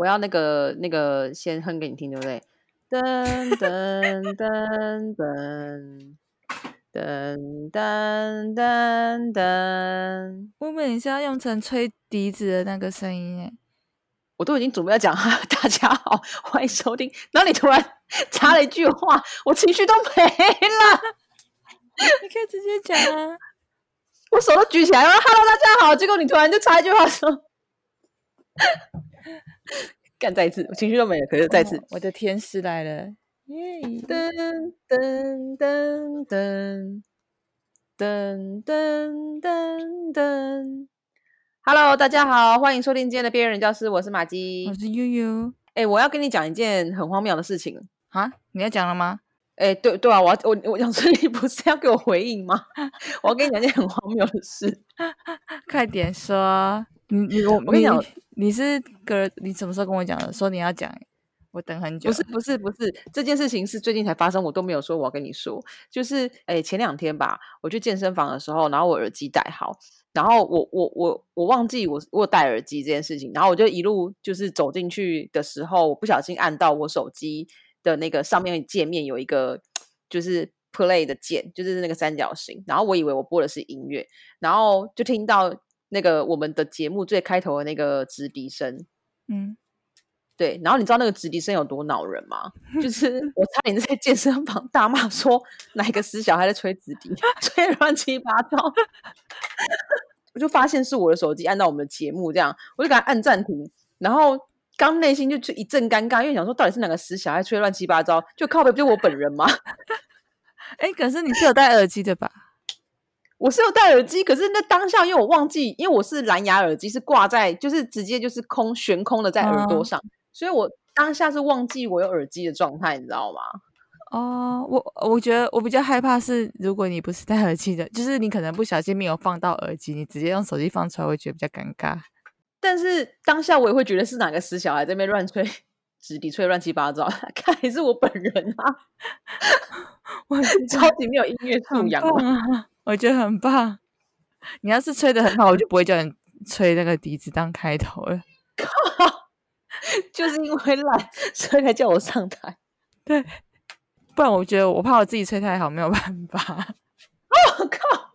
我要那个那个先哼给你听，对不对？噔噔噔噔噔噔噔噔。我们是要用成吹笛子的那个声音哎，我都已经准备要讲哈，大家好，欢迎收听。然后你突然插了一句话，我情绪都没了。你可以直接讲啊，我手都举起来了，Hello，大家好。结果你突然就插一句话说。干再一次，我情绪都没了。可是再次，我的天使来了！耶！噔噔噔噔噔噔噔噔。Hello，大家好，欢迎收听今天的边缘人教师，我是马姬，我是悠悠。哎，我要跟你讲一件很荒谬的事情啊！你要讲了吗？哎，对对啊，我我我想说，你不是要给我回应吗？我要跟你讲件很荒谬的事，快点说。你你我我跟你讲。你是个你什么时候跟我讲的？说你要讲，我等很久。不是不是不是，这件事情是最近才发生，我都没有说我要跟你说。就是诶，前两天吧，我去健身房的时候，然后我耳机戴好，然后我我我我忘记我我戴耳机这件事情，然后我就一路就是走进去的时候，我不小心按到我手机的那个上面界面有一个就是 play 的键，就是那个三角形，然后我以为我播的是音乐，然后就听到。那个我们的节目最开头的那个直笛声，嗯，对，然后你知道那个直笛声有多恼人吗？就 是我差点在健身房大骂说哪个死小孩在吹直笛，吹乱七八糟。我就发现是我的手机按到我们的节目，这样我就给他按暂停，然后刚内心就一阵尴尬，因为想说到底是哪个死小孩吹乱七八糟，就靠的不就我本人吗？哎，可是你是有戴耳机的吧？我是有戴耳机，可是那当下因为我忘记，因为我是蓝牙耳机，是挂在就是直接就是空悬空的在耳朵上，所以我当下是忘记我有耳机的状态，你知道吗？哦，我我觉得我比较害怕是，如果你不是戴耳机的，就是你可能不小心没有放到耳机，你直接用手机放出来，会觉得比较尴尬。但是当下我也会觉得是哪个死小孩在那边乱吹直笛，吹乱七八糟，看还是我本人啊，我超级没有音乐素养啊。我觉得很棒。你要是吹的很好，我就不会叫你吹那个笛子当开头了。靠，就是因为懒，所以才叫我上台。对，不然我觉得我怕我自己吹太好，没有办法。我靠！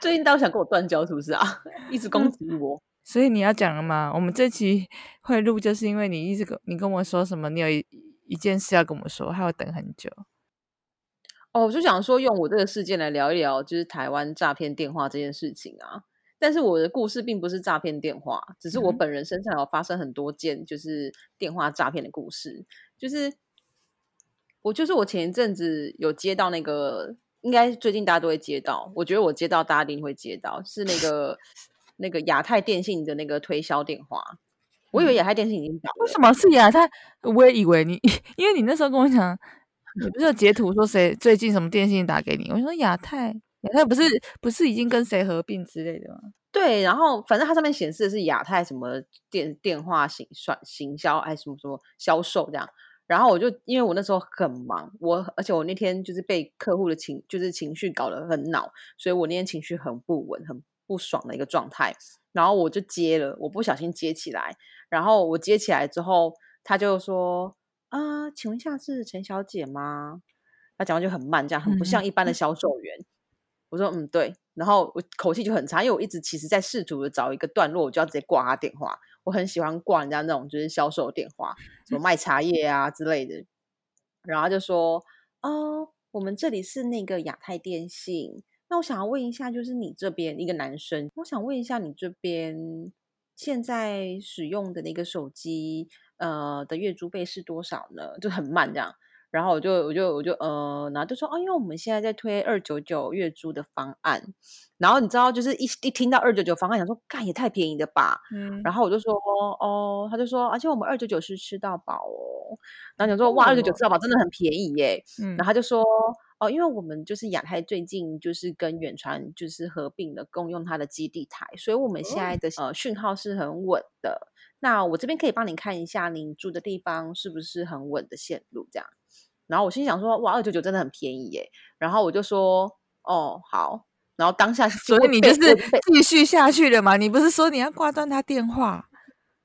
最近倒想跟我断交，是不是啊？一直攻击我。所以你要讲了吗？我们这期会录，就是因为你一直跟你跟我说什么，你有一一件事要跟我说，还要等很久。哦，我就想说用我这个事件来聊一聊，就是台湾诈骗电话这件事情啊。但是我的故事并不是诈骗电话，只是我本人身上有发生很多件就是电话诈骗的故事。就是我就是我前一阵子有接到那个，应该最近大家都会接到。我觉得我接到大家一定会接到，是那个那个亚太电信的那个推销电话。我以为亚太电信已经打，为什么是亚太？我也以为你，因为你那时候跟我讲。你不是有截图说谁最近什么电信打给你？我说亚太，亚太不是不是已经跟谁合并之类的吗？对，然后反正它上面显示的是亚太什么电电话行算行销还是什么什么销售这样。然后我就因为我那时候很忙，我而且我那天就是被客户的情就是情绪搞得很恼，所以我那天情绪很不稳，很不爽的一个状态。然后我就接了，我不小心接起来，然后我接起来之后，他就说。啊，请问一下是陈小姐吗？他讲话就很慢，这样很不像一般的销售员。我说嗯对，然后我口气就很差，因为我一直其实在试图的找一个段落，我就要直接挂他电话。我很喜欢挂人家那种就是销售电话，什么卖茶叶啊之类的。然后就说哦，我们这里是那个亚太电信，那我想要问一下，就是你这边一个男生，我想问一下你这边现在使用的那个手机。呃的月租费是多少呢？就很慢这样，然后我就我就我就呃，然后就说哦，因为我们现在在推二九九月租的方案，然后你知道就是一一听到二九九方案，想说干也太便宜了吧，嗯，然后我就说哦，他就说而且我们二九九是吃到饱哦，然后想说哇二九九。吃到饱真的很便宜耶，嗯，然后他就说哦，因为我们就是亚太最近就是跟远传就是合并了共用它的基地台，所以我们现在的呃讯号是很稳的。那我这边可以帮你看一下，您住的地方是不是很稳的线路？这样，然后我心想说，哇，二九九真的很便宜耶。然后我就说，哦，好。然后当下，所以你就是继续下去了嘛？你不是说你要挂断他电话？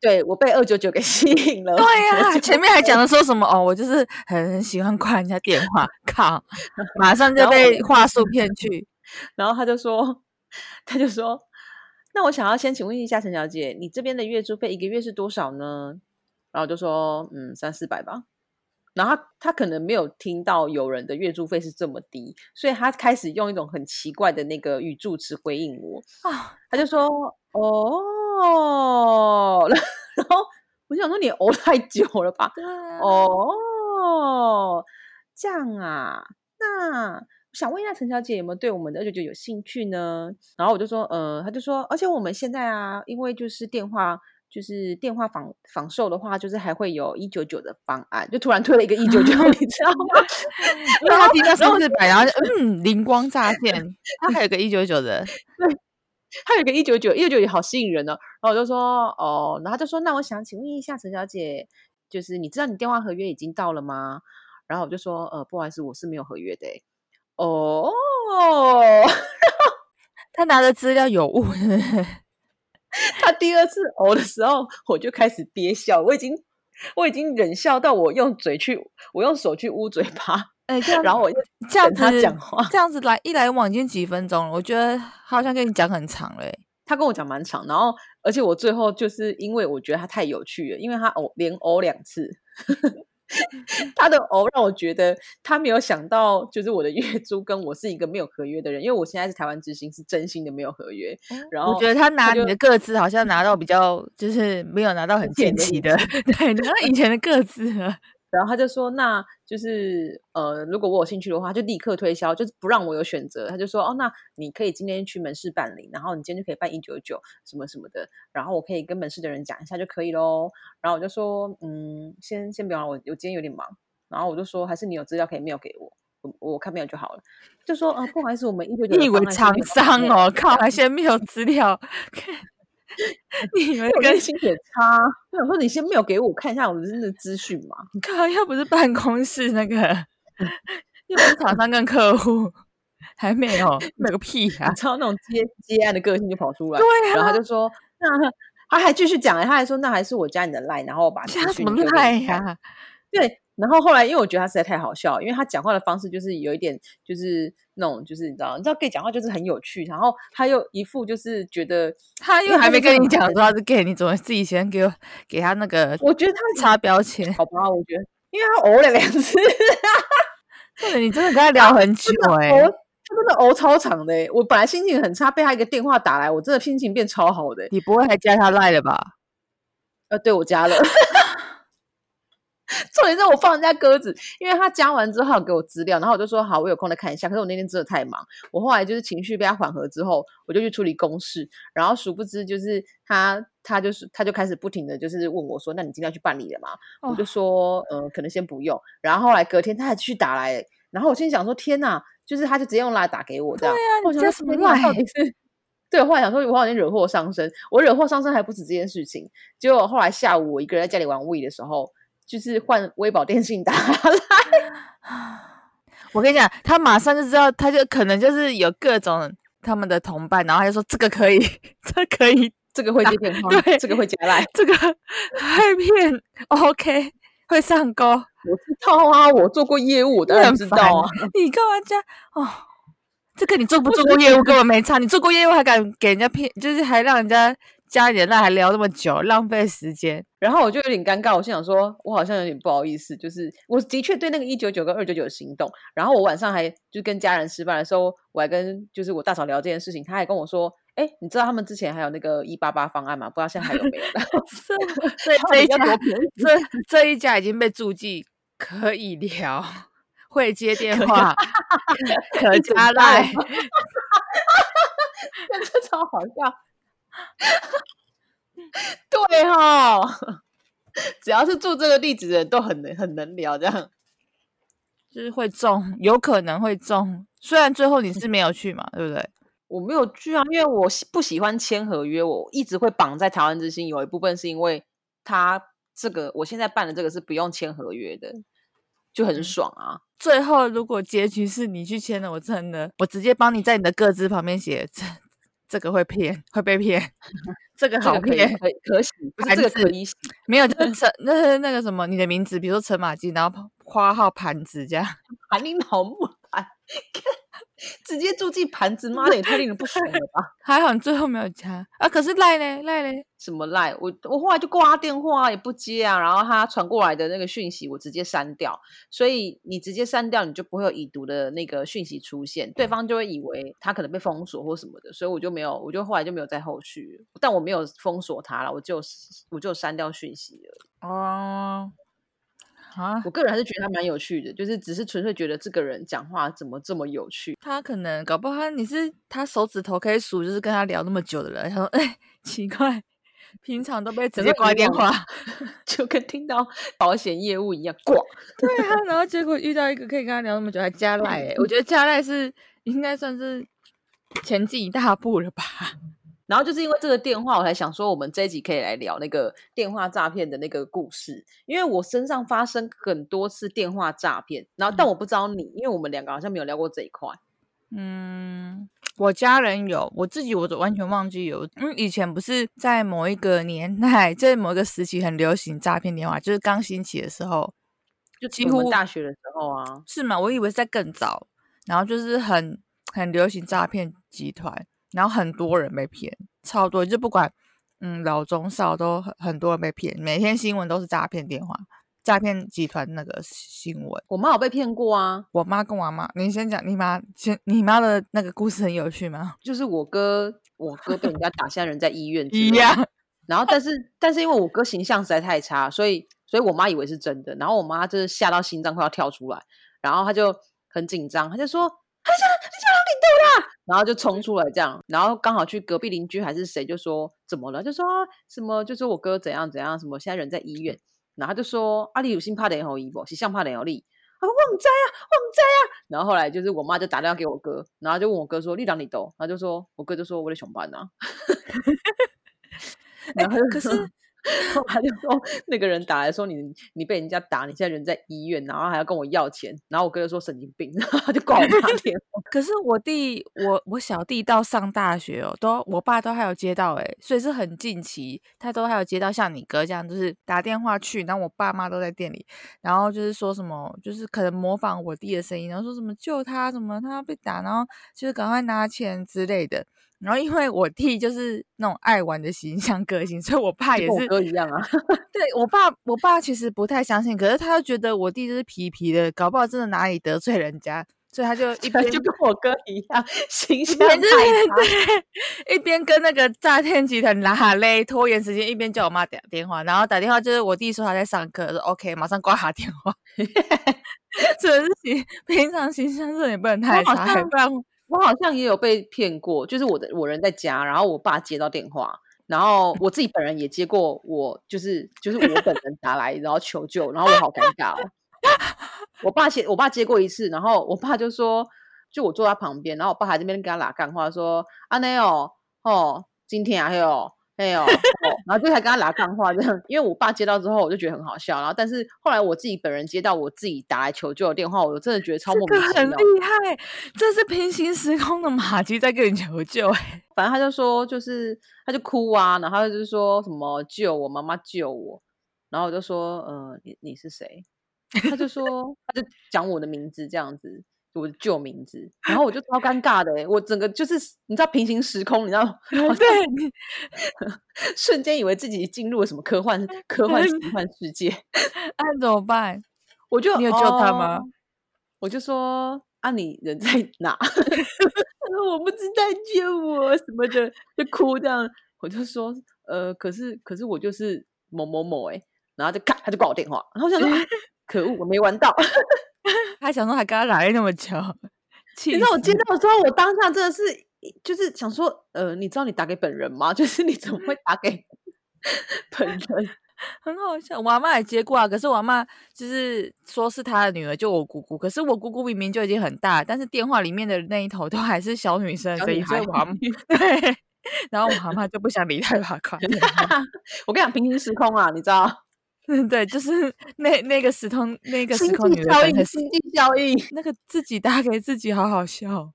对我被二九九给吸引了。对呀，前面还讲的说什么哦，我就是很喜欢挂人家电话，靠，马上就被话术骗去。然后他就说，他就说，那我想要先请问一下陈小姐，你这边的月租费一个月是多少呢？然后我就说，嗯，三四百吧。然后他他可能没有听到有人的月租费是这么低，所以他开始用一种很奇怪的那个语助词回应我啊，他就说，哦，然后我想说你熬太久了吧？哦，这样啊，那。想问一下陈小姐有没有对我们的二九九有兴趣呢？然后我就说，呃，他就说，而且我们现在啊，因为就是电话，就是电话访访售的话，就是还会有一九九的方案，就突然推了一个一九九，你知道吗？因为他提到三四百，然后嗯，灵光乍现，他还有个一九九的，对，他有个一九九，一九九也好吸引人哦。然后我就说，哦，然后就说，那我想请问一下陈小姐，就是你知道你电话合约已经到了吗？然后我就说，呃，不好意思，我是没有合约的。哦，他拿的资料有误。他第二次呕的时候，我就开始憋笑。我已经，我已经忍笑到我用嘴去，我用手去捂嘴巴。哎，然后我这样子讲话，这样子来一来往已经几分钟了。我觉得他好像跟你讲很长嘞。他跟我讲蛮长，然后而且我最后就是因为我觉得他太有趣了，因为他偶连偶两次。他的偶让我觉得他没有想到，就是我的月 租跟我是一个没有合约的人，因为我现在是台湾之星，是真心的没有合约。然后我觉得他拿你的个资好像拿到比较，就是没有拿到很前期的，对，拿到以前的个资了。然后他就说：“那就是呃，如果我有兴趣的话，就立刻推销，就是不让我有选择。”他就说：“哦，那你可以今天去门市办理，然后你今天就可以办一九九什么什么的，然后我可以跟门市的人讲一下就可以喽。”然后我就说：“嗯，先先不要，我我今天有点忙。”然后我就说：“还是你有资料可以 mail 给我，我我看 mail 就好了。”就说：“啊，不好意思，我们一九九你以为厂商哦，靠，还先 mail 资料。” 你们跟心也差，我想说你先没有给我看一下我们的资讯嘛？你看，要不是办公室那个，又不是厂商跟客户，还没有，没个屁啊！你知道那种接接案的个性就跑出来，对啊，然后他就说，那他还继续讲他还说那还是我加你的赖，然后把加什么赖呀？对。然后后来，因为我觉得他实在太好笑，因为他讲话的方式就是有一点，就是那种，就是你知道，你知道 gay 讲话就是很有趣，然后他又一副就是觉得 他又还没跟你讲说他是 gay，你怎么自己先给我给他那个？我觉得他擦标签，好吧？我觉得，因为他呕了两次，对，你真的跟他聊很久哎，他真的呕超长的哎，我本来心情很差，被他一个电话打来，我真的心情变超好的。你不会还加他赖了吧？呃，对我加了。重点是我放人家鸽子，因为他加完之后给我资料，然后我就说好，我有空再看一下。可是我那天真的太忙，我后来就是情绪被他缓和之后，我就去处理公事，然后殊不知就是他，他就是他就开始不停的就是问我说，那你今天要去办理了吗？我就说，呃，可能先不用。然后后来隔天他还继续打来，然后我心想说，天哪，就是他就直接用拉打给我这样。对啊，我想什么赖？到底是？对，后来想说我好像惹祸上身，我惹祸上身还不止这件事情。结果后来下午我一个人在家里玩 We 的时候。就是换微保电信打来，我跟你讲，他马上就知道，他就可能就是有各种他们的同伴，然后他就说这个可以，这可以，这个会接电话，对，这个会接来，这个会骗，OK，会上钩。我知道啊，我做过业务，我当然知道啊。你干嘛加哦？这个你做不做过业务根本没差，你做过业务还敢给人家骗，就是还让人家。加一点赖还聊那么久，浪费时间。然后我就有点尴尬，我心想说，我好像有点不好意思，就是我的确对那个一九九跟二九九心动。然后我晚上还就跟家人吃饭的时候，我还跟就是我大嫂聊这件事情，他还跟我说，哎，你知道他们之前还有那个一八八方案吗？不知道现在还有没有？这这一家这这一家已经被注记可以聊，会接电话，可加赖，这超好笑。对哈，只要是住这个地址的人都很能很能聊，这样就是会中，有可能会中。虽然最后你是没有去嘛，对不对？我没有去啊，因为我不喜欢签合约，我一直会绑在台湾之星。有一部分是因为他这个我现在办的这个是不用签合约的，就很爽啊。最后如果结局是你去签了，我真的我直接帮你在你的个资旁边写。这个会骗，会被骗。这个好骗，可以可洗，不是这个可以洗，没有就是 陈那是那个什么你的名字，比如说陈马基，然后花号盘子这样。盘你老木盘，直接住进盘子，妈的也太令人不爽了吧！还好你最后没有加啊，可是赖嘞赖嘞，什么赖？我我后来就挂他电话也不接啊，然后他传过来的那个讯息我直接删掉，所以你直接删掉，你就不会有已读的那个讯息出现，对方就会以为他可能被封锁或什么的，所以我就没有，我就后来就没有再后续，但我没有封锁他了，我就我就删掉讯息了。哦，啊，我个人还是觉得他蛮有趣的，就是只是纯粹觉得这个人讲话怎么这么有趣。他可能搞不好他你是他手指头可以数，就是跟他聊那么久的人，他说哎、奇怪，平常都被直接挂电话，就跟听到保险业务一样，挂。对啊，然后结果遇到一个可以跟他聊那么久还加赖、欸，我觉得加赖是应该算是前进一大步了吧。然后就是因为这个电话，我才想说，我们这一集可以来聊那个电话诈骗的那个故事，因为我身上发生很多次电话诈骗，然后但我不知道你，因为我们两个好像没有聊过这一块。嗯，我家人有，我自己我都完全忘记有。因为以前不是在某一个年代，在某一个时期很流行诈骗电话，就是刚兴起的时候，就几乎大学的时候啊，是吗？我以为是在更早，然后就是很很流行诈骗集团，然后很多人被骗，超多，就不管嗯老中少都很很多人被骗，每天新闻都是诈骗电话、诈骗集团那个新闻。我妈有被骗过啊，我妈跟我妈，你先讲你妈先，你妈的那个故事很有趣吗？就是我哥，我哥被人家打，现在人在医院。一样，然后但是但是因为我哥形象实在太差，所以所以我妈以为是真的，然后我妈就是吓到心脏快要跳出来，然后她就很紧张，她就说：“他想你想让你丢啦！”然后就冲出来这样，然后刚好去隔壁邻居还是谁就说怎么了，就说、啊、什么就说我哥怎样怎样，什么现在人在医院，然后他就说阿里有心怕点后医不，是像怕点有力。啊，我唔知啊，我唔知啊。然后后来就是我妈就打电话给我哥，然后就问我哥说：“你让你都？”然后就说我哥就说：“我在上班啊。”然 后可是说然后他就说那个人打来说你你被人家打，你现在人在医院，然后还要跟我要钱，然后我哥就说神经病，然后他就挂我电话。可是我弟，我我小弟到上大学哦，都我爸都还有接到诶，所以是很近期，他都还有接到像你哥这样，就是打电话去，然后我爸妈都在店里，然后就是说什么，就是可能模仿我弟的声音，然后说什么救他，什么他被打，然后就是赶快拿钱之类的。然后因为我弟就是那种爱玩的形象个性，所以我爸也是跟我是哥一样啊，对我爸，我爸其实不太相信，可是他又觉得我弟就是皮皮的，搞不好真的哪里得罪人家，所以他就一 边就跟我哥一样，形象就是太差。对，一边跟那个诈骗集团拉勒拖延时间，一边叫我妈打电话，然后打电话就是我弟说他在上课，说 OK，马上挂他电话。这个事情平常形象真的也不能太差，不然我好像也有被骗过，就是我的我人在家，然后我爸接到电话，然后我自己本人也接过我，就是就是我本人打来，然后求救，然后我好尴尬哦。我爸接我爸接过一次，然后我爸就说，就我坐在旁边，然后我爸还在那边跟他拉干话，说安内哦哦，今天还有。还有，哦然后就才跟他拉干话这样，因为我爸接到之后，我就觉得很好笑。然后，但是后来我自己本人接到我自己打来求救的电话，我真的觉得超莫这个很名其妙。厉害，这是平行时空的马吉在跟你求救、欸，反正他就说，就是他就哭啊，然后他就是说什么救我，妈妈救我，然后我就说，呃，你你是谁？他就说，他就讲我的名字这样子，我的旧名字，然后我就超尴尬的、欸，我整个就是你知道平行时空，你知道，对，瞬间以为自己进入了什么科幻 科幻奇幻世界，那怎么办？我就你有救他吗哦我就说啊，你人在 哪？他说我不知道救我什么的，就哭这样。我就说呃，可是可是我就是某某某哎、然后就咔他就挂我电话，然后我想说、啊可恶，我没玩到。他想说还跟他来了那么久，气你知道我死接到之后，我当下真的是就是想说，呃，你知道你打给本人吗？就是你怎么会打给 本人？很好笑。我阿妈也接过啊，可是我阿妈就是说是她的女儿，就我姑姑。可是我姑姑明明就已经很大，但是电话里面的那一头都还是小女生的声音，所以小女孩我对，然后我阿妈就不想理他，把他挂电话。我跟你讲，平行时空啊，你知道？嗯，对，就是那那个时空那个时空女的本身星际效应。那个自己打给自己，好好笑。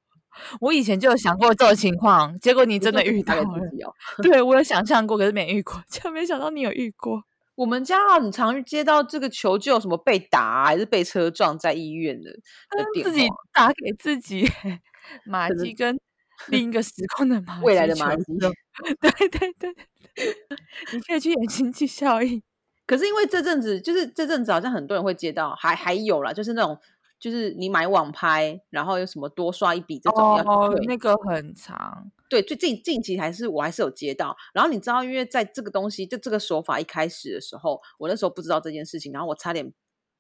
我以前就有想过这种情况，结果你真的遇到了。对我有想象过，可是没遇过，就没想到你有遇过。我们家很常接到这个求救，什么被打还是被车撞在医院的自己打给自己，马吉跟另一个时空的马，未来的马吉，对对对，你可以去演经济效应。可是因为这阵子，就是这阵子好像很多人会接到，还还有啦，就是那种。就是你买网拍，然后有什么多刷一笔这种要退，那个很长。对，最近近期还是我还是有接到。然后你知道，因为在这个东西就这个手法一开始的时候，我那时候不知道这件事情，然后我差点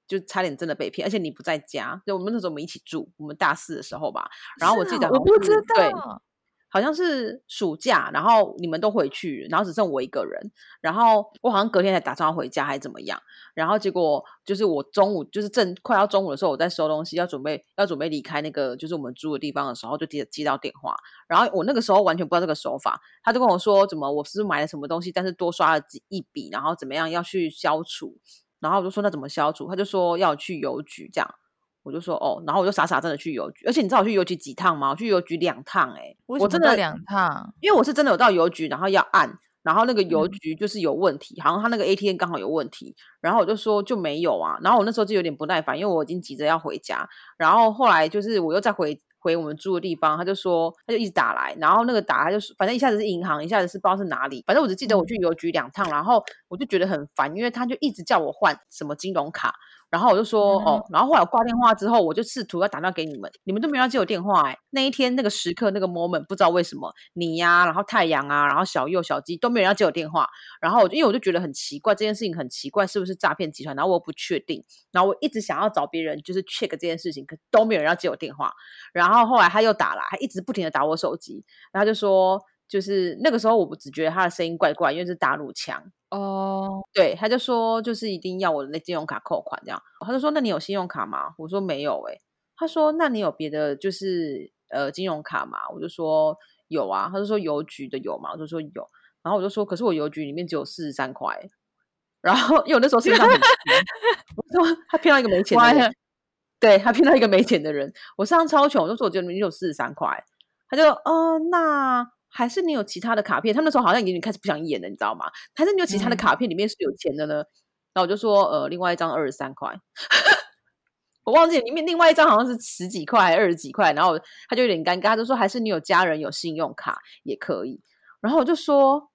就差点真的被骗。而且你不在家，就我们那时候我们一起住，我们大四的时候吧。然后我记得我不知道。好像是暑假，然后你们都回去，然后只剩我一个人。然后我好像隔天才打算要回家，还是怎么样？然后结果就是我中午就是正快要中午的时候，我在收东西，要准备要准备离开那个就是我们住的地方的时候，就接接到电话。然后我那个时候完全不知道这个手法，他就跟我说怎么我是买了什么东西，但是多刷了几一笔，然后怎么样要去消除。然后我就说那怎么消除？他就说要去邮局这样。我就说哦，然后我就傻傻真的去邮局，而且你知道我去邮局几趟吗？我去邮局两趟，哎，我真的两趟，因为我是真的有到邮局，然后要按，然后那个邮局就是有问题，好像他那个 ATM 刚好有问题，然后我就说就没有啊，然后我那时候就有点不耐烦，因为我已经急着要回家，然后后来就是我又再回回我们住的地方，他就说他就一直打来，然后那个打他就反正一下子是银行，一下子是不知道是哪里，反正我只记得我去邮局两趟，然后我就觉得很烦，因为他就一直叫我换什么金融卡。然后我就说哦，然后后来我挂电话之后，我就试图要打电话给你们，你们都没有要接我电话哎。那一天那个时刻那个 moment 不知道为什么你呀，然后太阳啊，然后小右小鸡都没有人要接我电话。然后我就因为我就觉得很奇怪，这件事情很奇怪，是不是诈骗集团？然后我不确定，然后我一直想要找别人就是 check 这件事情，可都没有人要接我电话。然后后来他又打了，还一直不停的打我手机，然后就说。就是那个时候，我只觉得他的声音怪怪，因为是大陆腔哦。对，他就说就是一定要我的那信用卡扣款这样。他就说那你有信用卡吗？我说没有诶。他说那你有别的就是呃金融卡吗？我就说有啊。他就说邮局的有吗？我就说有。然后我就说可是我邮局里面只有四十三块。然后 因为我那时候身上很穷，我说他骗到一个没钱的人，对他骗到一个没钱的人。我身上超穷，我就说我只有四十三块。他就哦那。还是你有其他的卡片？他们那时候好像已经开始不想演了，你知道吗？还是你有其他的卡片里面是有钱的呢？然后我就说，呃，另外一张二十三块，我忘记里面另外一张好像是十几块、二十几块。然后他就有点尴尬，他就说，还是你有家人有信用卡也可以。然后我就说，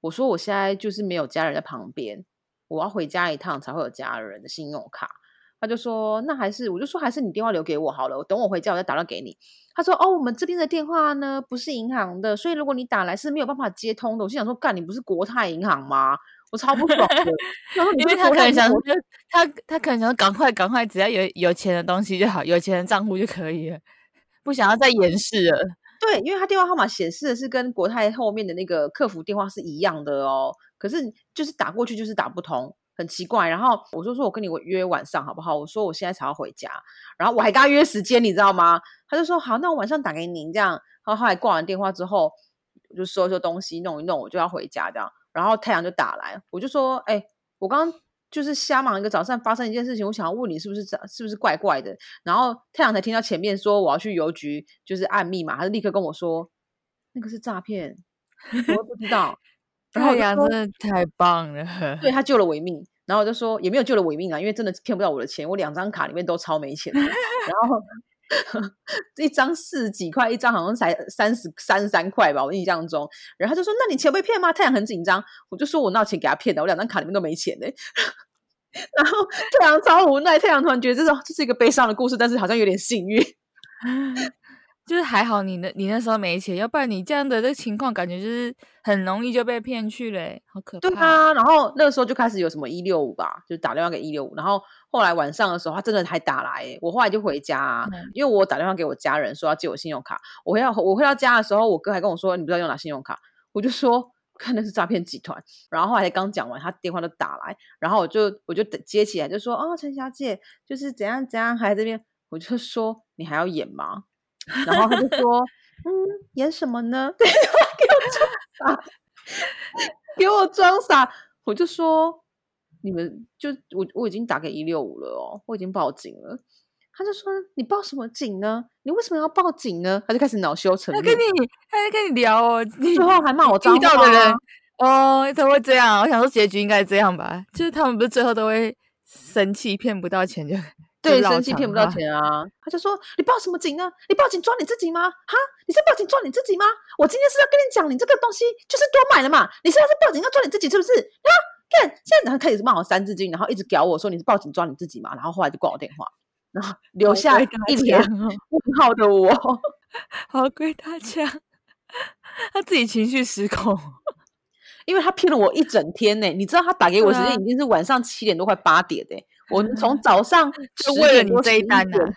我说我现在就是没有家人在旁边，我要回家一趟才会有家人的信用卡。他就说，那还是我就说，还是你电话留给我好了，等我回家我再打电话给你。他说：“哦，我们这边的电话呢不是银行的，所以如果你打来是没有办法接通的。”我心想说：“干，你不是国泰银行吗？”我超不爽的。因为他可能想，他他可能想赶快赶快，只要有有钱的东西就好，有钱的账户就可以了，不想要再掩饰了。对，因为他电话号码显示的是跟国泰后面的那个客服电话是一样的哦，可是就是打过去就是打不通。很奇怪，然后我就说：“我跟你约晚上好不好？”我说：“我现在才要回家。”然后我还跟他约时间，你知道吗？他就说：“好，那我晚上打给您。”这样，然后后来挂完电话之后，我就收收东西，弄一弄，我就要回家。这样，然后太阳就打来，我就说：“哎，我刚刚就是瞎忙一个早上，发生一件事情，我想要问你是不是是不是怪怪的？”然后太阳才听到前面说我要去邮局，就是按密码，他就立刻跟我说：“那个是诈骗。”我不知道。太阳真的太棒了，对他救了我一命。然后我就说也没有救了我一命啊，因为真的骗不到我的钱，我两张卡里面都超没钱。然后 一张四十几块，一张好像才三十三三块吧，我印象中。然后他就说：“那你钱被骗吗？”太阳很紧张，我就说我那钱给他骗的，我两张卡里面都没钱呢。然后太阳超无奈，太阳突然觉得这是这是一个悲伤的故事，但是好像有点幸运。就是还好你那，你那时候没钱，要不然你这样的这个情况，感觉就是很容易就被骗去嘞，好可怕。对啊，然后那个时候就开始有什么一六五吧，就打电话给一六五，然后后来晚上的时候，他真的还打来，我后来就回家，因为我打电话给我家人说要借我信用卡，我回到我回到家的时候，我哥还跟我说你不知道用哪信用卡，我就说 看的是诈骗集团，然后后来刚讲完，他电话就打来，然后我就我就接起来就说哦，陈小姐就是怎样怎样，还在这边，我就说你还要演吗？然后他就说：“嗯，演什么呢？” 对，给我装傻，给我装傻。我就说：“你们就我我已经打给一六五了哦，我已经报警了。”他就说你报什么警呢？你为什么要报警呢？他就开始恼羞成怒，他跟你他在跟你聊哦，你最后还骂我脏遇到的人啊哦，怎么会这样？我想说结局应该这样吧，就是他们不是最后都会生气，骗不到钱就对，生气骗不到话钱啊！他就说：“你报什么警呢？你报警抓你自己吗？哈，你是报警抓你自己吗？我今天是要跟你讲，你这个东西就是多买了嘛，你是要是报警要抓你自己是不是？啊，看现在然后开始骂我三字经，然后一直屌我说你是报警抓你自己嘛，然后后来就挂我电话，然后留下一脸墙哦问号的我。好鬼打墙，他自己情绪失控。因为他骗了我一整天呢、你知道他打给我的时间已经是晚上七点多快八点的、我从早上就为了你这一11单呐、点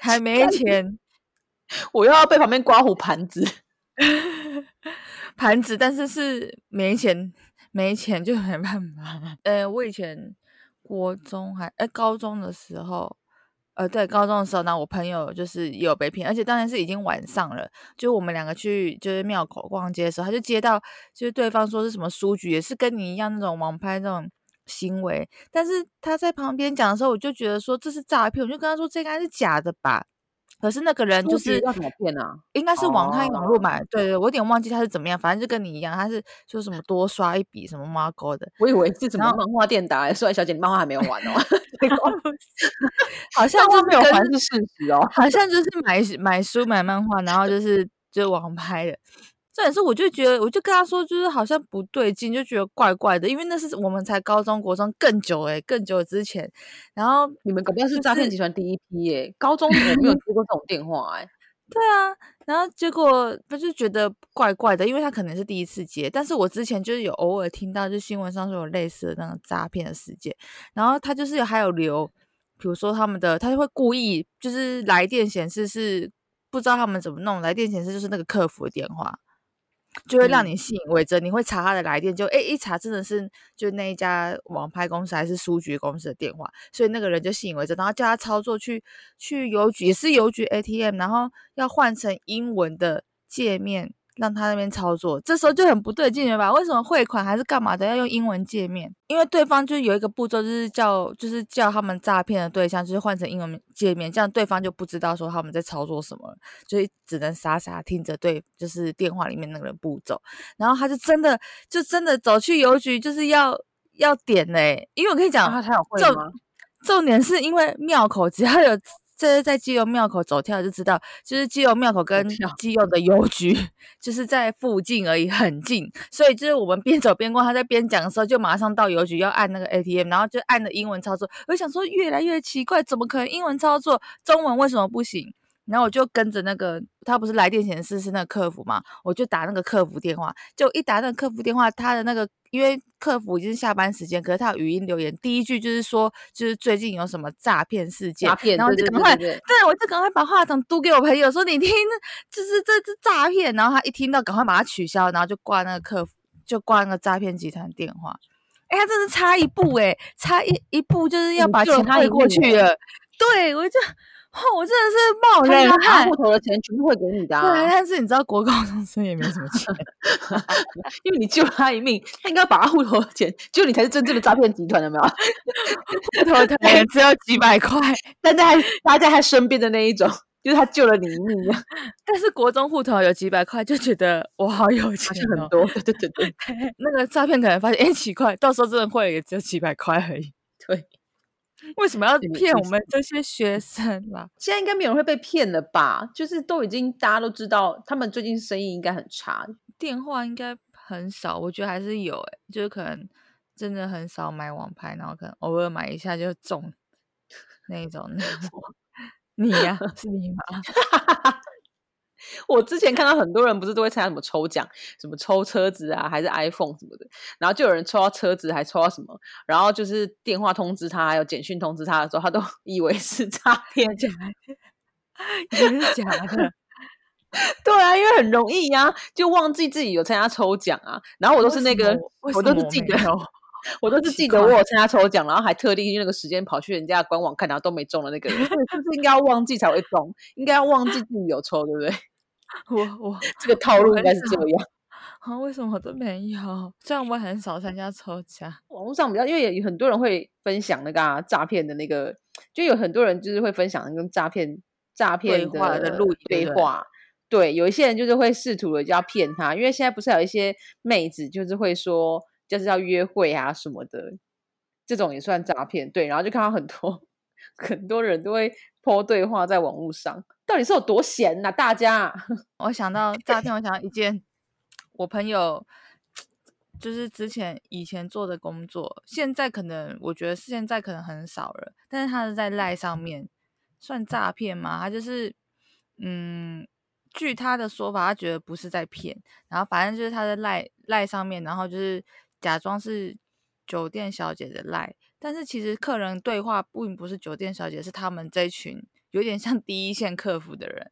还没钱 我又要被旁边刮胡盘子。盘子，但是是没钱，没钱就没办法。呃，我以前国中还呃高中的时候，呃对高中的时候呢，我朋友就是也有被骗，而且当然是已经晚上了，就我们两个去就是庙口逛街的时候，他就接到就是对方说是什么书局，也是跟你一样那种网拍那种。行为，但是他在旁边讲的时候，我就觉得说这是诈骗，我就跟他说这应该是假的吧。可是那个人就是要怎么骗啊？应该是网他网哦络买，对对，我有点忘记他是怎么样，反正就跟你一样，他是说什么多刷一笔什么猫勾的，我以为是什么漫画店打来小姐，你漫画还没有完哦 好像漫画没有还是事实哦。好像就是买买书买漫画，然后就是就是网拍的。这也是我就觉得，我就跟他说，就是好像不对劲，就觉得怪怪的，因为那是我们才高中国中更久诶、更久之前。然后你们搞不好是就是诈骗集团第一批耶，高中我没有接 过这种电话哎。对啊，然后结果他就觉得怪怪的，因为他可能是第一次接，但是我之前就是有偶尔听到，就新闻上说有类似的那种诈骗的事件，然后他就是有还有留，比如说他们的，他就会故意就是来电显示是不知道他们怎么弄，来电显示就是那个客服的电话。就会让嗯。你信以为真，你会查他的来电，就哎一查真的是就那一家网拍公司还是书局公司的电话，所以那个人就信以为真，然后叫他操作去去邮局，也是邮局 ATM，然后要换成英文的界面，让他那边操作，这时候就很不对劲了吧？为什么汇款还是干嘛的要用英文界面？因为对方就有一个步骤，就是叫就是叫他们诈骗的对象就是换成英文界面，这样对方就不知道说他们在操作什么了，所以只能傻傻听着对就是电话里面那个人步骤，然后他就真的就真的走去邮局，就是要要点嘞、因为我跟你讲，啊，他有会重吗？重点是因为庙口只要有这是在基隆庙口走跳就知道，就是基隆庙口跟跳基隆的邮局 就是在附近而已，很近，所以就是我们边走边逛，他在边讲的时候就马上到邮局要按那个 ATM，然后就按了英文操作。我想说越来越奇怪，怎么可能英文操作，中文为什么不行？然后我就跟着那个，他不是来电显示是那个客服嘛，我就打那个客服电话，就一打那个客服电话，他的那个因为客服已经是下班时间，可是他有语音留言，第一句就是说，就是最近有什么诈骗事件诈，骗，然后我就赶快，对我就赶快把话筒嘟给我朋友说，你听，就是这是诈骗，然后他一听到，赶快把它取消，然后就挂那个客服，就挂那个诈骗集团电话。哎，他真的差一步哎、差一一步就是要把钱汇过去了。对，我就，哦，我真的是冒冷汗户。头的钱全部会给你的、对，啊，但是你知道国高中生也没什么钱，因为你救了他一命，他应该把他户头的钱，就你才是真正的诈骗集团，有没有？户头可能只有几百块，但在他在他身边的那一种，就是他救了你一命，但是国中户头有几百块，就觉得我好有好钱哦。很多。对对对对那个诈骗可能发现，哎，奇怪，到时候真的会也只有几百块而已。对，为什么要骗我们这些学生啦？现在应该没有人会被骗了吧？就是都已经大家都知道，他们最近生意应该很差。电话应该很少，我觉得还是有哎、就是可能真的很少买网拍，然后可能偶尔买一下就中 那种那种。你呀、是你吗？我之前看到很多人不是都会参加什么抽奖，什么抽车子啊，还是 iPhone 什么的，然后就有人抽到车子，还抽到什么，然后就是电话通知他，还有简讯通知他的时候，他都 以为是诈骗。假的，也是假的。对啊，因为很容易呀、就忘记自己有参加抽奖啊。然后我都是那个，我都是记得，我都是记得我有参加抽奖，然后还特地那个时间跑去人家的官网看，然后都没中的那个人，是不是应该要忘记才会中？应该要忘记自己有抽，对不对？我我这个套路应该是这很样。啊，为什么我都没有？虽然我很少参加抽奖，网络上比较，因为有很多人会分享那个啊诈骗的那个就有很多人就是会分享跟诈骗诈骗的的录影对话。对，有一些人就是会试图的就要骗他，因为现在不是有一些妹子就是会说就是要约会啊什么的，这种也算诈骗。对，然后就看到很多很多人都会 po 对话在网络上，到底是有多闲呐、大家 我想到诈骗，我想到一件我朋友就是之前以前做的工作，现在可能我觉得现在可能很少了，但是他是在赖上面算诈骗吗？他就是嗯，据他的说法，他觉得不是在骗，然后反正就是他在赖赖上面，然后就是假装是酒店小姐的赖，但是其实客人对话并不是酒店小姐，是他们这群有点像第一线客服的人。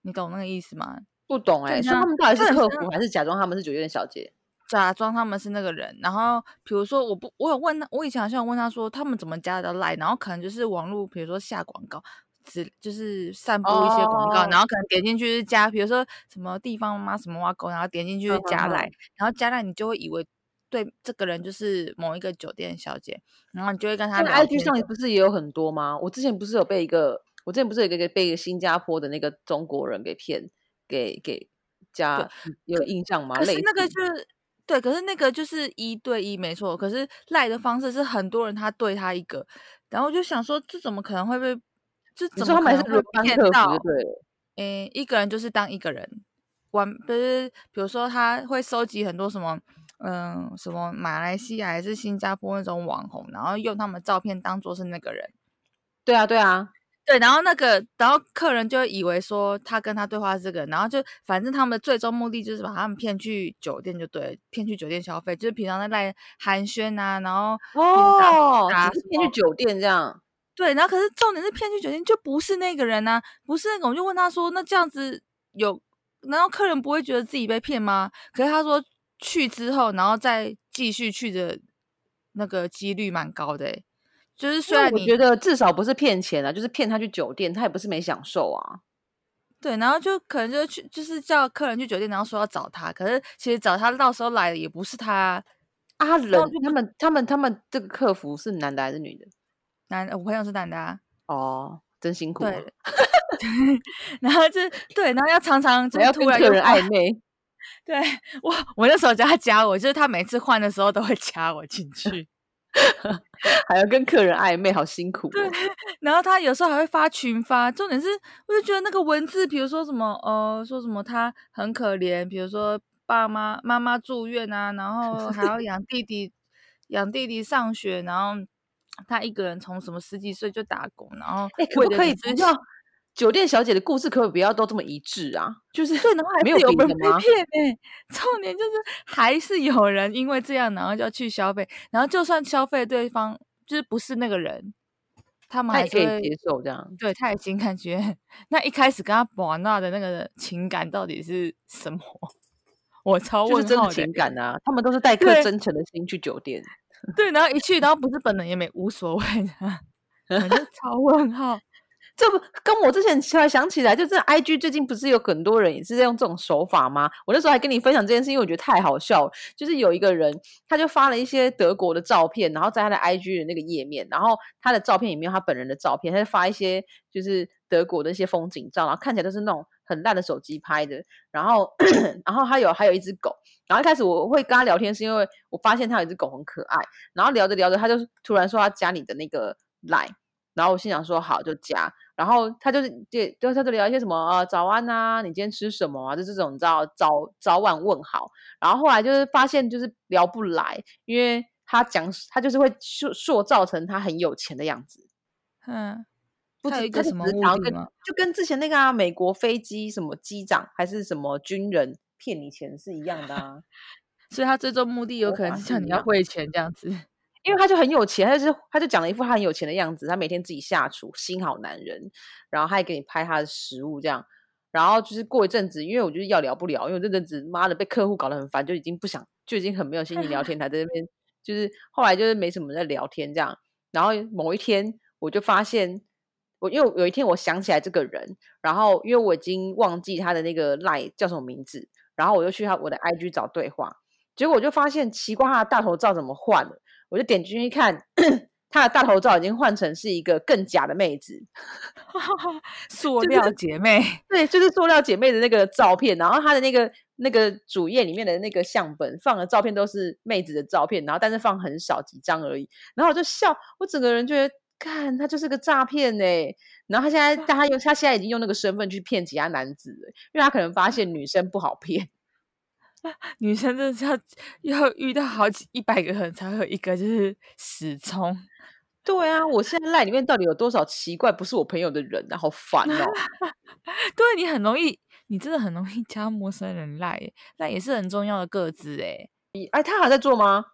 你懂那个意思吗？不懂哎、对那所以他们到底是客服还是假装他们是酒店小姐？假装他们是那个人，然后比如说我不，我有问他，我以前好像有问他说他们怎么加得到 line，然后可能就是网络，比如说下广告，只就是散布一些广告，哦然后可能点进去是加，比如说什么地方妈妈什么挖沟，然后点进去是加嗯嗯嗯 line，、然后加 line 你就会以为对这个人就是某一个酒店小姐，然后你就会跟他现在聊 IG 上不是也有很多吗？我之前不是有被一个，我之前不是有一个被一个新加坡的那个中国人给骗，给给加有印象吗？类可是那个就是对，可是那个就是一对一没错，可是赖的方式是很多人他对他一个，然后我就想说这怎么可能会被，这怎么可能会骗到就？对了。诶，一个人就是当一个人，玩不是，比如说他会收集很多什么，嗯，什么马来西亚还是新加坡那种网红，然后用他们照片当做是那个人。对啊，对啊，对，然后那个，然后客人就以为说他跟他对话是这个，然后就反正他们的最终目的就是把他们骗去酒店，就对，骗去酒店消费，就是平常在赖寒暄啊，然后哦，打只是骗去酒店这样。对，然后可是重点是骗去酒店就不是那个人呐、不是那个，我就问他说，那这样子有，难道客人不会觉得自己被骗吗？可是他说去之后，然后再继续去的那个几率蛮高的、欸，就是虽然你我觉得至少不是骗钱啊，就是骗他去酒店，他也不是没享受啊。对，然后就可能就去，就是叫客人去酒店，然后说要找他，可是其实找他到时候来的也不是他，啊，人他们他们他们这个客服是男的还是女的？男，我朋友是男的啊，哦，真辛苦啊，对，然后就对，然后要常常就突然有人换暧昧。对 我，我那时候叫他加我，就是他每次换的时候都会加我进 去，还要跟客人暧昧，好辛苦、哦。然后他有时候还会发群发，重点是我就觉得那个文字，比如说什么呃，说什么他很可怜，比如说爸妈妈妈住院啊，然后还要养弟弟，养弟弟上学，然后他一个人从什么十几岁就打工，然后哎、可不可以酒店小姐的故事，可不可以不要都这么一致啊？就是对，然后还没有是有人？被骗哎、重点就是还是有人因为这样，然后就要去消费，然后就算消费对方就是不是那个人，他们他也可以还是会接受这样。对他已经感觉那一开始跟他玩闹的那个情感到底是什么？我超问号的情感啊，他们都是带颗真诚的心去酒店。对，然后一去，然后不是本人也没无所谓的，反正超问号。这不跟我之前突然想起来，就是 I G 最近不是有很多人也是在用这种手法吗？我那时候还跟你分享这件事，因为我觉得太好笑了。就是有一个人，他就发了一些德国的照片，然后在他的 I G 的那个页面，然后他的照片里面有他本人的照片，他就发一些就是德国的一些风景照，然后看起来都是那种很烂的手机拍的。然后，然后他有还有一只狗，然后一开始我会跟他聊天，是因为我发现他有一只狗很可爱，然后聊着聊着，他就突然说要加你的那个 line。然后我心想说好就加，然后他就是就就他就聊一些什么呃早安啊，你今天吃什么啊，就这种你知道早早晚问好。然后后来就是发现就是聊不来，因为他讲他就是会塑塑造成他很有钱的样子，嗯，不知他就只一个什么目是想要跟的吗？就跟之前那个啊美国飞机什么机长还是什么军人骗你钱是一样的啊。所以他最终目的有可能是叫是一样你要汇钱这样子。因为他就很有钱，他就是他就讲了一副他很有钱的样子，他每天自己下厨，新好男人，然后他还给你拍他的食物这样，然后就是过一阵子，因为我就是要聊不聊，因为这阵子妈的被客户搞得很烦，就已经不想，就已经很没有心情聊天，他在那边就是后来就是没什么人在聊天这样，然后某一天我就发现。我因为有一天我想起来这个人，然后因为我已经忘记他的那个 line 叫什么名字，然后我就去他我的 IG 找对话，结果我就发现奇怪他的大头照怎么换了，我就点进去看，她的大头照已经换成是一个更假的妹子，塑料姐妹，对，就是塑料姐妹的那个照片，然后她的那个那个主页里面的那个相本放的照片都是妹子的照片，然后但是放很少几张而已，然后我就笑，我整个人觉得，看他就是个诈骗哎，然后他现在，但他用他现在已经用那个身份去骗其他男子了，因为他可能发现女生不好骗。女生真的是要要遇到好几一百个人才会有一个就是死充。对啊，我现在赖里面到底有多少奇怪不是我朋友的人啊？好烦哦！对你很容易，你真的很容易加陌生人赖，那也是很重要的个资哎。哎，他还在做吗？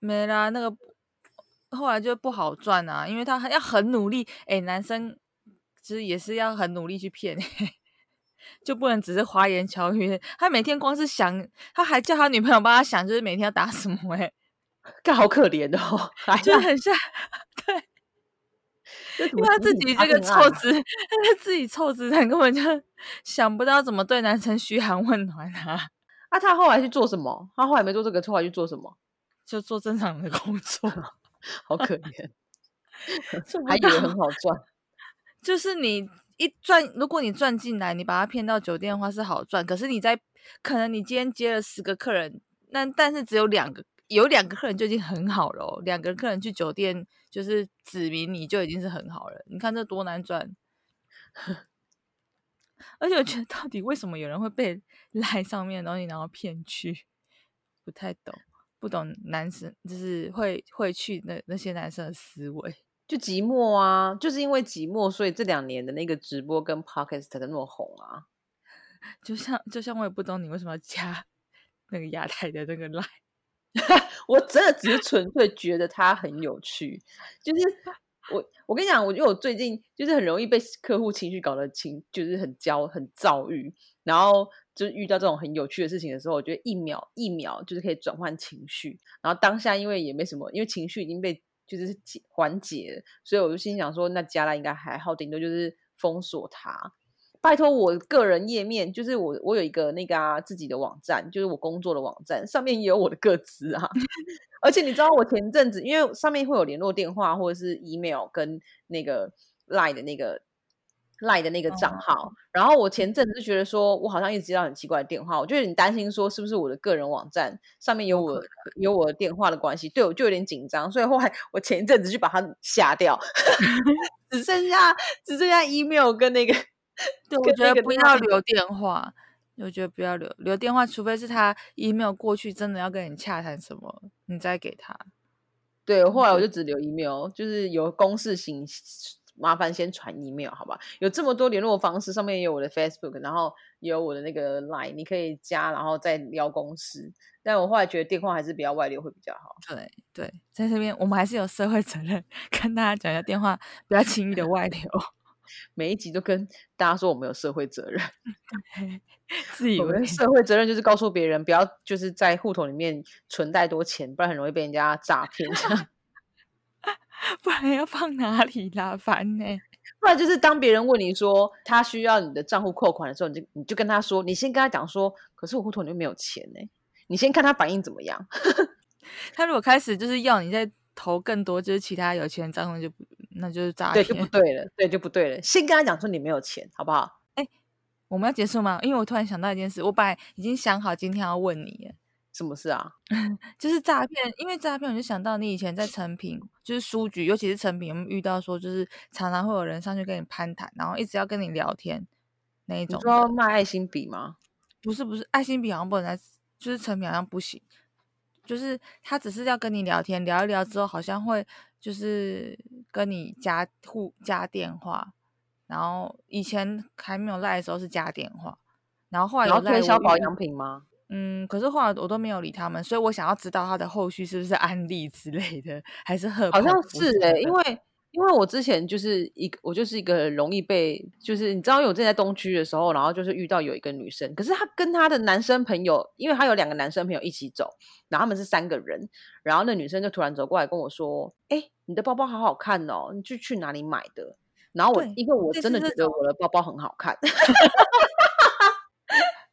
没啦，那个后来就不好赚啊，因为他要很努力。哎，男生其实也是要很努力去骗。就不能只是花言巧语，他每天光是想，他还叫他女朋友帮他想，就是每天要打什么哎，干好可怜哦，就很像，对，因为他自己这个臭直，他自己臭直男根本就想不到怎么对男生嘘寒问暖啊。啊，他后来去做什么？他后来没做这个，后来去做什么？就做正常的工作，好可怜，还以为很好赚，就是你。一赚，如果你赚进来，你把他骗到酒店的话是好赚。可是你在可能你今天接了十个客人，那但是只有两个，有两个客人就已经很好了哦。两个客人去酒店就是指明你就已经是很好了。你看这多难赚！而且我觉得到底为什么有人会被 赖上面的东西然后骗去？不太懂，不懂男生就是会会去那那些男生的思维。就寂寞啊，就是因为寂寞，所以这两年的那个直播跟 podcast 的那么红啊。就像就像我也不懂你为什么要加那个亚太的那个 line，我真的只是纯粹觉得它很有趣。就是我我跟你讲，我觉得我最近就是很容易被客户情绪搞得情，就是很焦很躁郁，然后就是遇到这种很有趣的事情的时候，我觉得一秒一秒就是可以转换情绪，然后当下因为也没什么，因为情绪已经被。就是缓解，所以我就心想说，那加拉应该还好，顶多就是封锁他。拜托，我个人页面就是我，我有一个那个啊自己的网站，就是我工作的网站，上面也有我的个资啊。而且你知道，我前阵子因为上面会有联络电话或者是 email 跟那个 line 的那个。赖的那个账号，然后我前阵子就觉得说，我好像一直接到很奇怪的电话，我就有点担心说，是不是我的个人网站上面有我有我的电话的关系，对我就有点紧张，所以后来我前一阵子就把它下掉，只剩下只剩下 email 跟那个，对我觉得不要留电话，我觉得不要留留电话，除非是他 email 过去真的要跟你洽谈什么，你再给他。对，后来我就只留 email，就是有公事型。麻烦先传 email 好吧？有这么多联络方式，上面有我的 Facebook，然后有我的那个 Line，你可以加，然后再聊公司。但我后来觉得电话还是比较外流会比较好。对对，在这边我们还是有社会责任，跟大家讲一下，电话不要轻易的外流。每一集都跟大家说我们有社会责任，自以为社会责任就是告诉别人不要就是在户头里面存太多钱，不然很容易被人家诈骗。不然要放哪里啦？烦呢！不然就是当别人问你说他需要你的账户扣款的时候，你就你就跟他说，你先跟他讲说，可是我户头里面没有钱呢。你先看他反应怎么样。他如果开始就是要你再投更多，就是其他有钱账户就不，那就是诈骗，对，就不对了，对，就不对了。先跟他讲说你没有钱，好不好？哎，我们要结束吗？因为我突然想到一件事，我本来已经想好今天要问你。什么事啊？就是诈骗，因为诈骗，我就想到你以前在成品，就是书局，尤其是成品，有没有遇到说，就是常常会有人上去跟你攀谈，然后一直要跟你聊天那一种？说卖爱心笔吗？不是，不是，爱心笔好像不能在，就是成品好像不行，就是他只是要跟你聊天，聊一聊之后，好像会就是跟你加互加电话，然后以前还没有赖的时候是加电话，然后后来有推销保养品吗？嗯，可是后来我都没有理他们，所以我想要知道他的后续是不是安利之类的，还是很好像是哎，因为因为我之前就是一个我就是一个容易被就是你知道，因为我正在东区的时候，然后就是遇到有一个女生，可是她跟她的男生朋友，因为她有两个男生朋友一起走，然后他们是三个人，然后那女生就突然走过来跟我说：“哎，你的包包好好看哦，你去去哪里买的？”然后我因为我真的觉得我的包包很好看。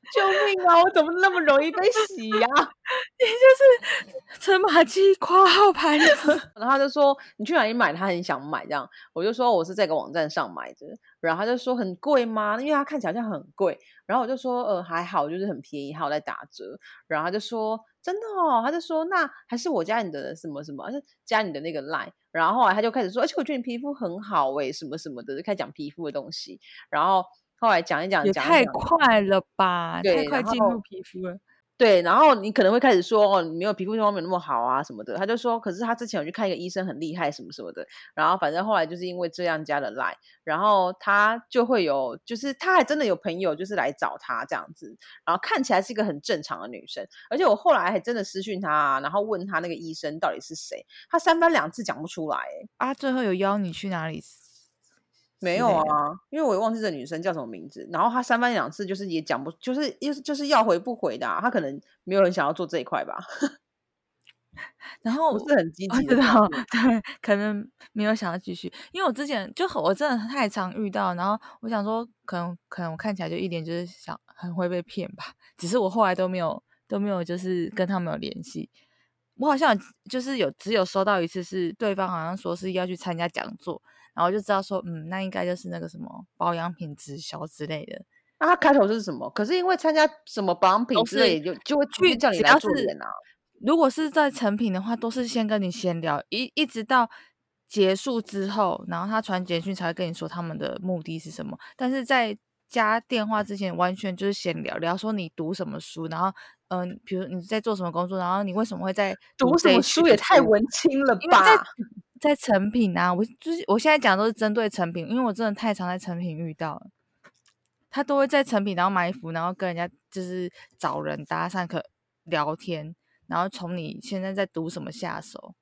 救命啊！我怎么那么容易被洗呀、你就是陈马基括号牌子，然后他就说你去哪里买？他很想买这样，我就说我是在一个网站上买的，然后他就说很贵吗？因为他看起来好像很贵，然后我就说呃还好，就是很便宜，还有在打折。然后他就说真的哦，他就说那还是我加你的什么什么，就加你的那个 line。然后后来他就开始说，而且我觉得你皮肤很好诶、什么什么的，就开始讲皮肤的东西。然后后来讲一讲，也太快了吧，对太快进入皮肤了。对，然后你可能会开始说哦，你没有皮肤方面那么好啊什么的。他就说，可是他之前有去看一个医生，很厉害什么什么的。然后反正后来就是因为这样加了 line，然后他就会有，就是他还真的有朋友就是来找他这样子，然后看起来是一个很正常的女生。而且我后来还真的私讯他、啊，然后问他那个医生到底是谁，他三番两次讲不出来、欸。啊，最后有邀你去哪里？没有啊，因为我也忘记这女生叫什么名字。然后她三番两次就是也讲不，就是就是就是要回不回的、啊，他可能没有人想要做这一块吧，然后我是很积我极的 对，可能没有想要继续，因为我之前就我真的太常遇到，然后我想说，可能可能我看起来就一点就是想很会被骗吧，只是我后来都没有都没有就是跟他们有联系。我好像就是有只有收到一次是对方好像说是要去参加讲座，然后就知道说嗯，那应该就是那个什么保养品直销之类的。那他开头是什么？可是因为参加什么保养品之类，是就就会去去叫你来做脸啊。如果是在成品的话，都是先跟你闲聊，一一直到结束之后，然后他传简讯才会跟你说他们的目的是什么。但是在加电话之前，完全就是闲聊，聊说你读什么书，然后嗯、比如你在做什么工作，然后你为什么会在读什么书也太文青了因为在吧？在成品啊，我就是我现在讲的都是针对成品，因为我真的太常在成品遇到了，他都会在成品然后买衣服，然后跟人家就是找人搭讪可聊天，然后从你现在在读什么下手。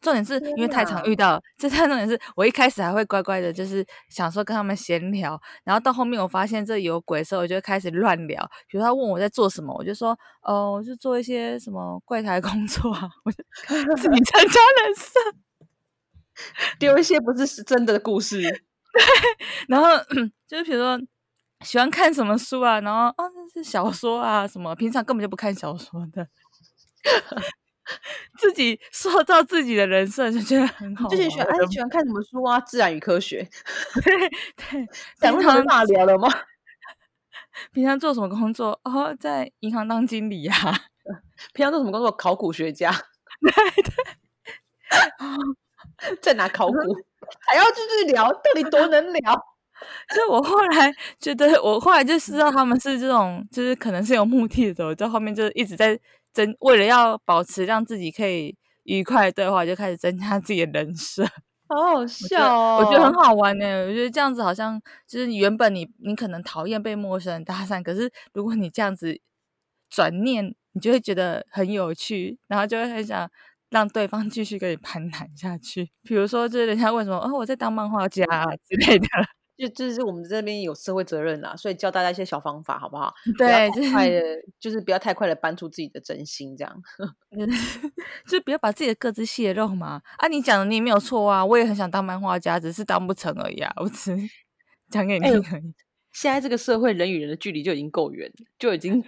重点是因为太常遇到了，这太重点是我一开始还会乖乖的，就是想说跟他们闲聊，然后到后面我发现这有鬼的时候，我就开始乱聊。比如他问我在做什么，我就说，哦、我就做一些什么柜台工作啊，我就 自己参加人生。丢一些不是是真的故事，对然后 就是比如说喜欢看什么书啊，然后哦那是小说啊什么，平常根本就不看小说的，自己塑造自己的人设就觉得很好玩。之前喜欢哎我的喜欢看什么书啊？自然与科学，对对，讲平常为什么大聊了吗？平常做什么工作？哦，在银行当经理啊。平常做什么工作？考古学家，对在哪考古？还要继续聊，到底多能聊？所以我后来觉得，我后来就知道他们是这种，就是可能是有目的的。我在后面就一直在增，为了要保持让自己可以愉快的对话，就开始增加自己的人设。好好笑哦！我觉得很好玩呢。我觉得这样子好像就是你原本你你可能讨厌被陌生人搭讪，可是如果你这样子转念，你就会觉得很有趣，然后就会很想让对方继续跟你攀谈下去。比如说，就是人家问什么，哦，我在当漫画家啊之类的，就就是我们这边有社会责任啦，所以教大家一些小方法，好不好？对，就是快的，就是不要太快的搬出自己的真心，这样。就不要把自己的个子泄露嘛。啊，你讲的你也没有错啊，我也很想当漫画家，只是当不成而已啊。我只是讲给你哎听而已。现在这个社会，人与人的距离就已经够远，就已经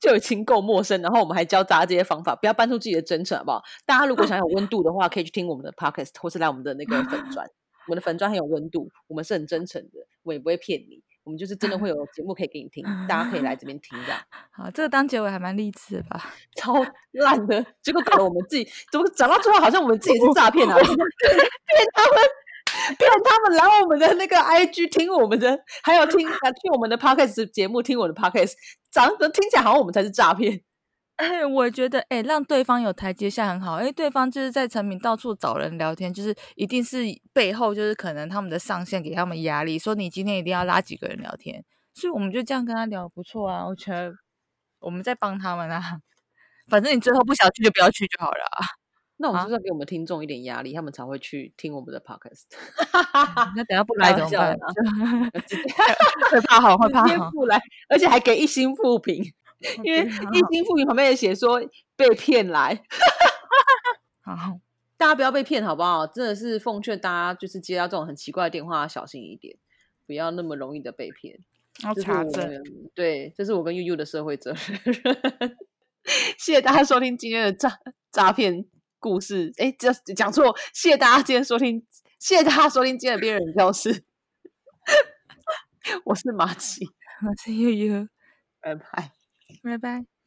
就已经够陌生，然后我们还教大家这些方法，不要搬出自己的真诚，好不好？大家如果想有温度的话，可以去听我们的 podcast，或是来我们的那个粉砖，我们的粉砖很有温度，我们是很真诚的，我们也不会骗你，我们就是真的会有节目可以给你听，大家可以来这边听，这样 好，这个当结尾还蛮励志的吧？超烂的，结果搞得我们自己怎么讲到最后，好像我们自己是诈骗啊，骗他们。骗他们来我们的那个 IG 听我们的，还有听啊听我们的 podcast 节目，听我的 podcast，长得听起来好像我们才是诈骗。哎，我觉得，哎，让对方有台阶下很好。哎，对方就是在成品到处找人聊天，就是一定是背后就是可能他们的上线给他们压力，说你今天一定要拉几个人聊天，所以我们就这样跟他聊，不错啊。我觉得我们在帮他们啊，反正你最后不想去就不要去就好了 那我们是不是要给我们听众一点压力，他们才会去听我们的 podcast？那等下不来开怎么办玩笑的？就会怕好，会怕好。不来，而且还给一星负评，因为一星负评旁边也写说被骗来，好，大家不要被骗好不好？真的是奉劝大家，就是接到这种很奇怪的电话要小心一点，不要那么容易的被骗。要这是我查证。对，这是我跟悠悠的社会责任。谢谢大家收听今天的诈诈骗故事。哎，这讲错，谢谢大家今天收听，谢谢大家收听今天的边缘教室。我是马奇，我是悠悠，拜拜。拜拜。